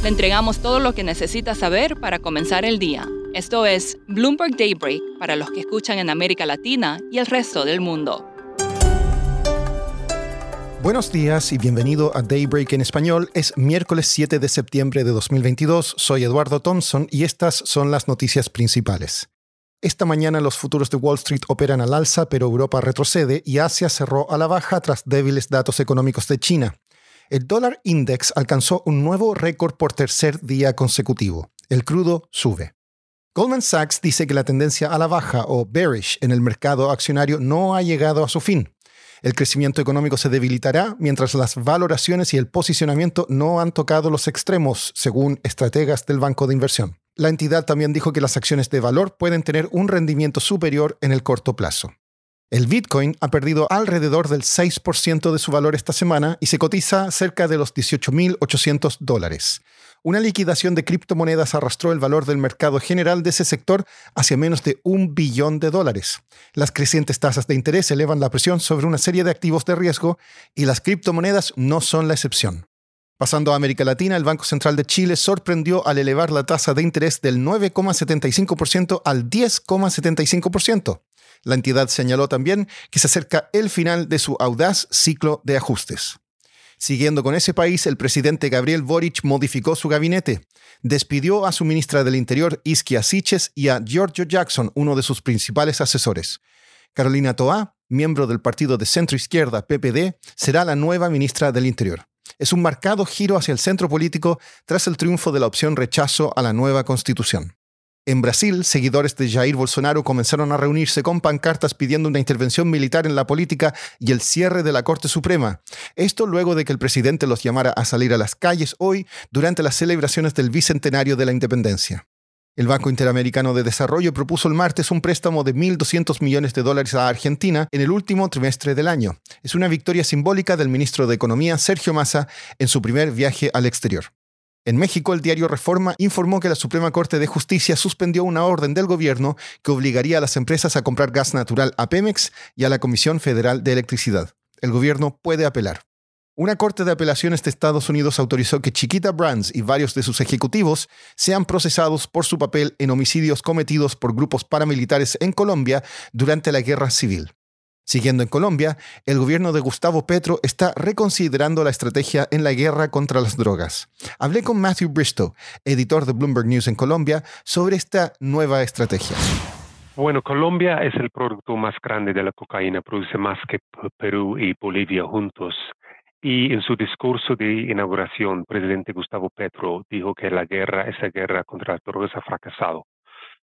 Le entregamos todo lo que necesita saber para comenzar el día. Esto es Bloomberg Daybreak para los que escuchan en América Latina y el resto del mundo. Buenos días y bienvenido a Daybreak en español. Es miércoles 7 de septiembre de 2022. Soy Eduardo Thompson y estas son las noticias principales. Esta mañana los futuros de Wall Street operan al alza, pero Europa retrocede y Asia cerró a la baja tras débiles datos económicos de China el dólar index alcanzó un nuevo récord por tercer día consecutivo. El crudo sube. Goldman Sachs dice que la tendencia a la baja o bearish en el mercado accionario no ha llegado a su fin. El crecimiento económico se debilitará mientras las valoraciones y el posicionamiento no han tocado los extremos, según estrategas del Banco de Inversión. La entidad también dijo que las acciones de valor pueden tener un rendimiento superior en el corto plazo. El Bitcoin ha perdido alrededor del 6% de su valor esta semana y se cotiza cerca de los 18.800 dólares. Una liquidación de criptomonedas arrastró el valor del mercado general de ese sector hacia menos de un billón de dólares. Las crecientes tasas de interés elevan la presión sobre una serie de activos de riesgo y las criptomonedas no son la excepción. Pasando a América Latina, el Banco Central de Chile sorprendió al elevar la tasa de interés del 9,75% al 10,75%. La entidad señaló también que se acerca el final de su audaz ciclo de ajustes. Siguiendo con ese país, el presidente Gabriel Boric modificó su gabinete. Despidió a su ministra del Interior, Isquia Siches, y a Giorgio Jackson, uno de sus principales asesores. Carolina Toá, miembro del partido de centro izquierda PPD, será la nueva ministra del Interior. Es un marcado giro hacia el centro político tras el triunfo de la opción rechazo a la nueva constitución. En Brasil, seguidores de Jair Bolsonaro comenzaron a reunirse con pancartas pidiendo una intervención militar en la política y el cierre de la Corte Suprema. Esto luego de que el presidente los llamara a salir a las calles hoy durante las celebraciones del bicentenario de la independencia. El Banco Interamericano de Desarrollo propuso el martes un préstamo de 1.200 millones de dólares a Argentina en el último trimestre del año. Es una victoria simbólica del ministro de Economía, Sergio Massa, en su primer viaje al exterior. En México, el diario Reforma informó que la Suprema Corte de Justicia suspendió una orden del gobierno que obligaría a las empresas a comprar gas natural a Pemex y a la Comisión Federal de Electricidad. El gobierno puede apelar. Una corte de apelaciones de Estados Unidos autorizó que Chiquita Brands y varios de sus ejecutivos sean procesados por su papel en homicidios cometidos por grupos paramilitares en Colombia durante la guerra civil. Siguiendo en Colombia, el gobierno de Gustavo Petro está reconsiderando la estrategia en la guerra contra las drogas. Hablé con Matthew Bristow, editor de Bloomberg News en Colombia, sobre esta nueva estrategia. Bueno, Colombia es el producto más grande de la cocaína, produce más que Perú y Bolivia juntos. Y en su discurso de inauguración, presidente Gustavo Petro dijo que la guerra, esa guerra contra las drogas ha fracasado.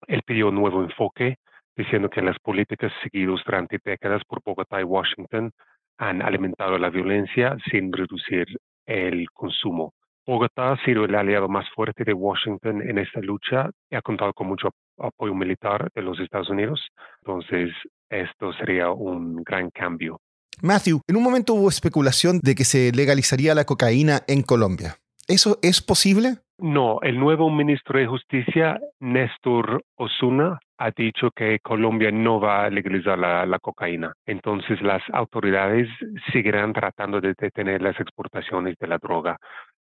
Él pidió un nuevo enfoque, diciendo que las políticas seguidas durante décadas por Bogotá y Washington han alimentado la violencia sin reducir el consumo. Bogotá ha sido el aliado más fuerte de Washington en esta lucha y ha contado con mucho apoyo militar de los Estados Unidos. Entonces, esto sería un gran cambio. Matthew, en un momento hubo especulación de que se legalizaría la cocaína en Colombia. ¿Eso es posible? No, el nuevo ministro de Justicia, Néstor Osuna, ha dicho que Colombia no va a legalizar la, cocaína. Entonces las autoridades seguirán tratando de detener las exportaciones de la droga.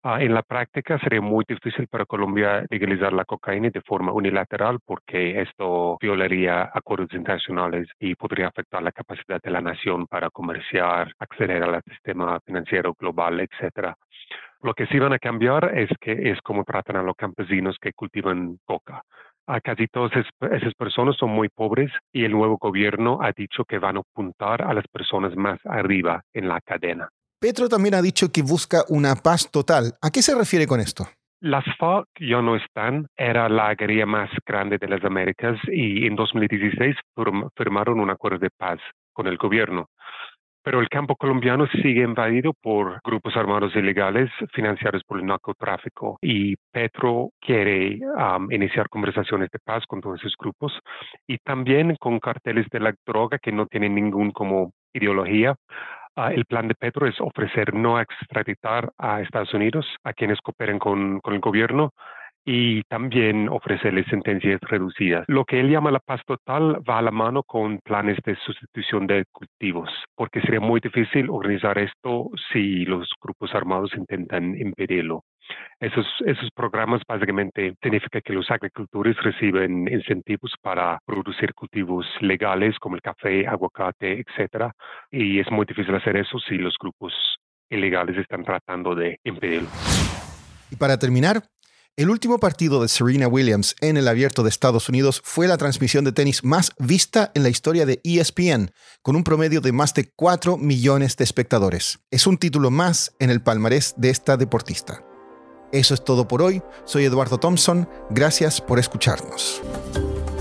Ah, en la práctica sería muy difícil para Colombia legalizar la cocaína de forma unilateral porque esto violaría acuerdos internacionales y podría afectar la capacidad de la nación para comerciar, acceder al sistema financiero global, etcétera. Lo que sí van a cambiar es que es como tratan a los campesinos que cultivan coca. A casi todas esas personas son muy pobres y el nuevo gobierno ha dicho que van a apuntar a las personas más arriba en la cadena. Petro también ha dicho que busca una paz total. ¿A qué se refiere con esto? Las FARC ya no están, era la guerrilla más grande de las Américas y en 2016 firmaron un acuerdo de paz con el gobierno. Pero el campo colombiano sigue invadido por grupos armados ilegales financiados por el narcotráfico y Petro quiere um, iniciar conversaciones de paz con todos esos grupos y también con carteles de la droga que no tienen ningún como ideología. Uh, el plan de Petro es ofrecer no extraditar a Estados Unidos a quienes cooperen con, con el gobierno y también ofrecerles sentencias reducidas. Lo que él llama la paz total va a la mano con planes de sustitución de cultivos, porque sería muy difícil organizar esto si los grupos armados intentan impedirlo. Esos, esos programas básicamente significan que los agricultores reciben incentivos para producir cultivos legales como el café, aguacate, etcétera, y es muy difícil hacer eso si los grupos ilegales están tratando de impedirlo. Y para terminar, el último partido de Serena Williams en el abierto de Estados Unidos fue la transmisión de tenis más vista en la historia de ESPN, con un promedio de más de 4 millones de espectadores. Es un título más en el palmarés de esta deportista. Eso es todo por hoy. Soy Eduardo Thompson. Gracias por escucharnos.